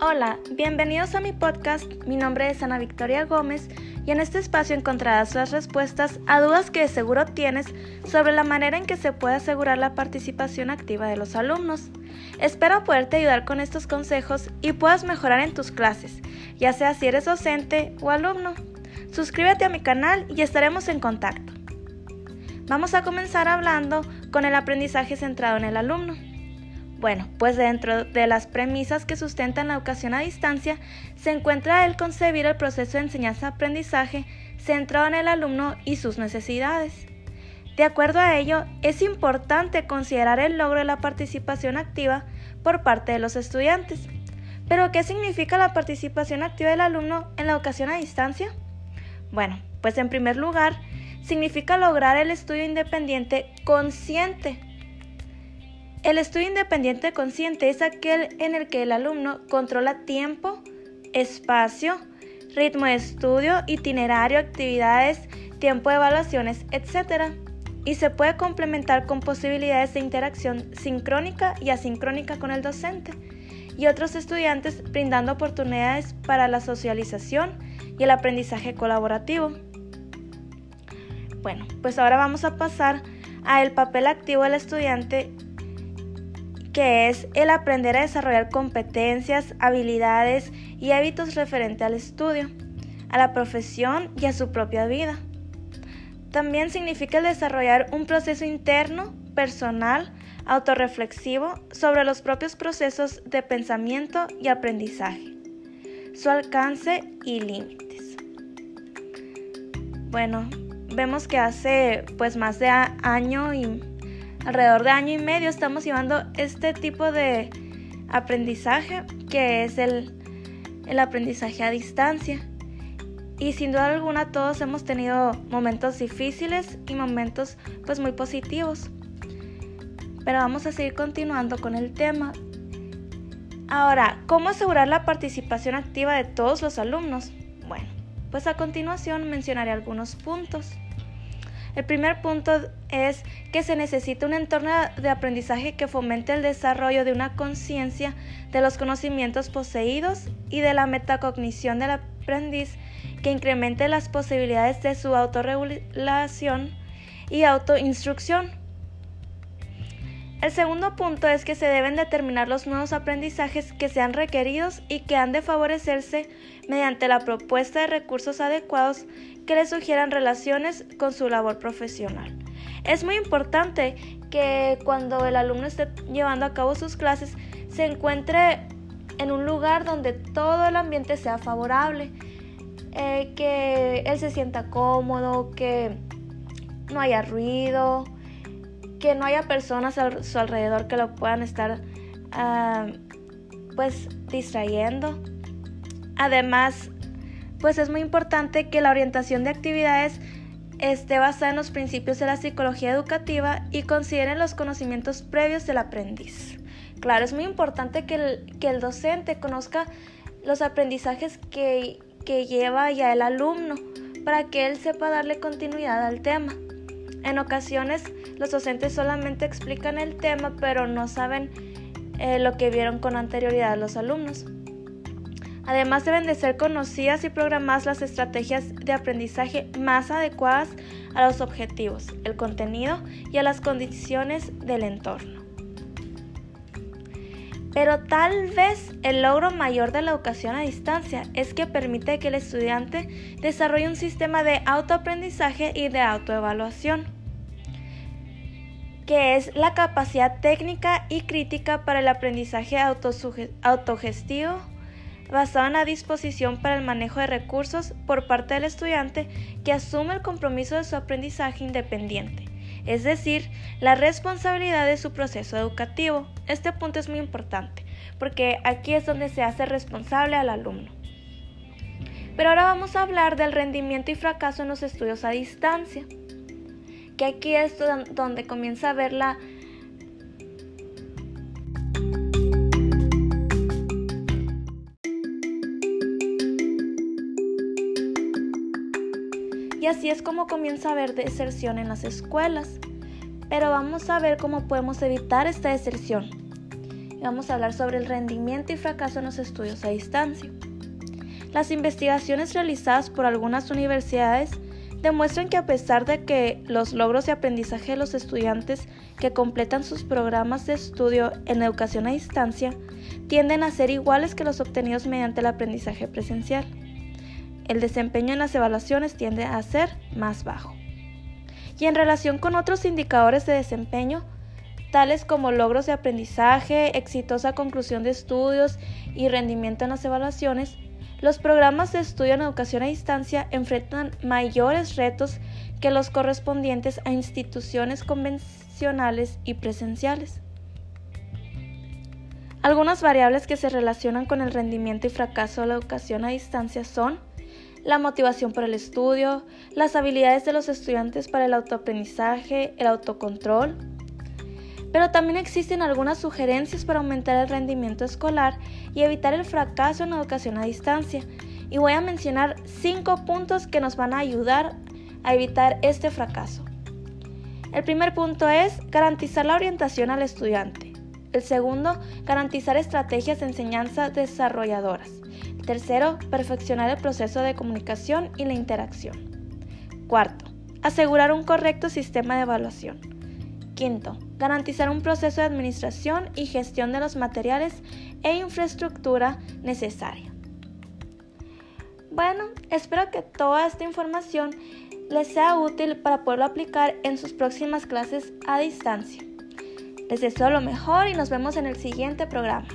Hola, bienvenidos a mi podcast. Mi nombre es Ana Victoria Gómez y en este espacio encontrarás las respuestas a dudas que de seguro tienes sobre la manera en que se puede asegurar la participación activa de los alumnos. Espero poderte ayudar con estos consejos y puedas mejorar en tus clases, ya sea si eres docente o alumno. Suscríbete a mi canal y estaremos en contacto. Vamos a comenzar hablando con el aprendizaje centrado en el alumno. Bueno, pues dentro de las premisas que sustentan la educación a distancia se encuentra el concebir el proceso de enseñanza-aprendizaje centrado en el alumno y sus necesidades. De acuerdo a ello, es importante considerar el logro de la participación activa por parte de los estudiantes. Pero, ¿qué significa la participación activa del alumno en la educación a distancia? Bueno, pues en primer lugar, significa lograr el estudio independiente consciente el estudio independiente consciente es aquel en el que el alumno controla tiempo, espacio, ritmo de estudio, itinerario, actividades, tiempo de evaluaciones, etc. Y se puede complementar con posibilidades de interacción sincrónica y asincrónica con el docente y otros estudiantes brindando oportunidades para la socialización y el aprendizaje colaborativo. Bueno, pues ahora vamos a pasar a el papel activo del estudiante que es el aprender a desarrollar competencias, habilidades y hábitos referente al estudio, a la profesión y a su propia vida. También significa el desarrollar un proceso interno, personal, autorreflexivo sobre los propios procesos de pensamiento y aprendizaje, su alcance y límites. Bueno, vemos que hace pues más de año y alrededor de año y medio estamos llevando este tipo de aprendizaje que es el, aprendizaje a distancia. Y sin duda alguna todos hemos tenido momentos difíciles y momentos pues muy positivos. Pero vamos a seguir continuando con el tema. Ahora, ¿cómo asegurar la participación activa de todos los alumnos? Bueno, pues a continuación mencionaré algunos puntos. El primer punto es que se necesita un entorno de aprendizaje que fomente el desarrollo de una conciencia de los conocimientos poseídos y de la metacognición del aprendiz que incremente las posibilidades de su autorregulación y autoinstrucción. El segundo punto es que se deben determinar los nuevos aprendizajes que sean requeridos y que han de favorecerse mediante la propuesta de recursos adecuados que le sugieran relaciones con su labor profesional. Es muy importante que cuando el alumno esté llevando a cabo sus clases se encuentre en un lugar donde todo el ambiente sea favorable, eh, que él se sienta cómodo, que no haya ruido, que no haya personas a su alrededor que lo puedan estar ah, pues distrayendo. Además, pues es muy importante que la orientación de actividades esté basada en los principios de la psicología educativa y consideren los conocimientos previos del aprendiz. Claro, es muy importante que el, que el docente conozca los aprendizajes que, que lleva ya el alumno para que él sepa darle continuidad al tema. En ocasiones los docentes solamente explican el tema pero no saben eh, lo que vieron con anterioridad los alumnos. Además deben de ser conocidas y programadas las estrategias de aprendizaje más adecuadas a los objetivos, el contenido y a las condiciones del entorno. Pero tal vez el logro mayor de la educación a distancia es que permite que el estudiante desarrolle un sistema de autoaprendizaje y de autoevaluación, que es la capacidad técnica y crítica para el aprendizaje autogestivo basado en la disposición para el manejo de recursos por parte del estudiante que asume el compromiso de su aprendizaje independiente, es decir, la responsabilidad de su proceso educativo. Este punto es muy importante porque aquí es donde se hace responsable al alumno. Pero ahora vamos a hablar del rendimiento y fracaso en los estudios a distancia, que aquí es donde comienza a ver la así es como comienza a haber deserción en las escuelas. Pero vamos a ver cómo podemos evitar esta deserción. y vamos a hablar sobre el rendimiento y fracaso en los estudios a distancia. Las investigaciones realizadas por algunas universidades demuestran que a pesar de que los logros de aprendizaje de los estudiantes que completan sus programas de estudio en educación a distancia tienden a ser iguales que los obtenidos mediante el aprendizaje presencial. El desempeño en las evaluaciones tiende a ser más bajo. Y en relación con otros indicadores de desempeño, tales como logros de aprendizaje, exitosa conclusión de estudios y rendimiento en las evaluaciones, los programas de estudio en educación a distancia enfrentan mayores retos que los correspondientes a instituciones convencionales y presenciales. Algunas variables que se relacionan con el rendimiento y fracaso de la educación a distancia son la motivación por el estudio, las habilidades de los estudiantes para el autoaprendizaje, el autocontrol, pero también existen algunas sugerencias para aumentar el rendimiento escolar y evitar el fracaso en educación a distancia. Y voy a mencionar cinco puntos que nos van a ayudar a evitar este fracaso. El primer punto es garantizar la orientación al estudiante. El segundo, garantizar estrategias de enseñanza desarrolladoras. tercero, perfeccionar el proceso de comunicación y la interacción. Cuarto, asegurar un correcto sistema de evaluación. Quinto, garantizar un proceso de administración y gestión de los materiales e infraestructura necesaria. Bueno, espero que toda esta información les sea útil para poderlo aplicar en sus próximas clases a distancia. Les deseo lo mejor y nos vemos en el siguiente programa.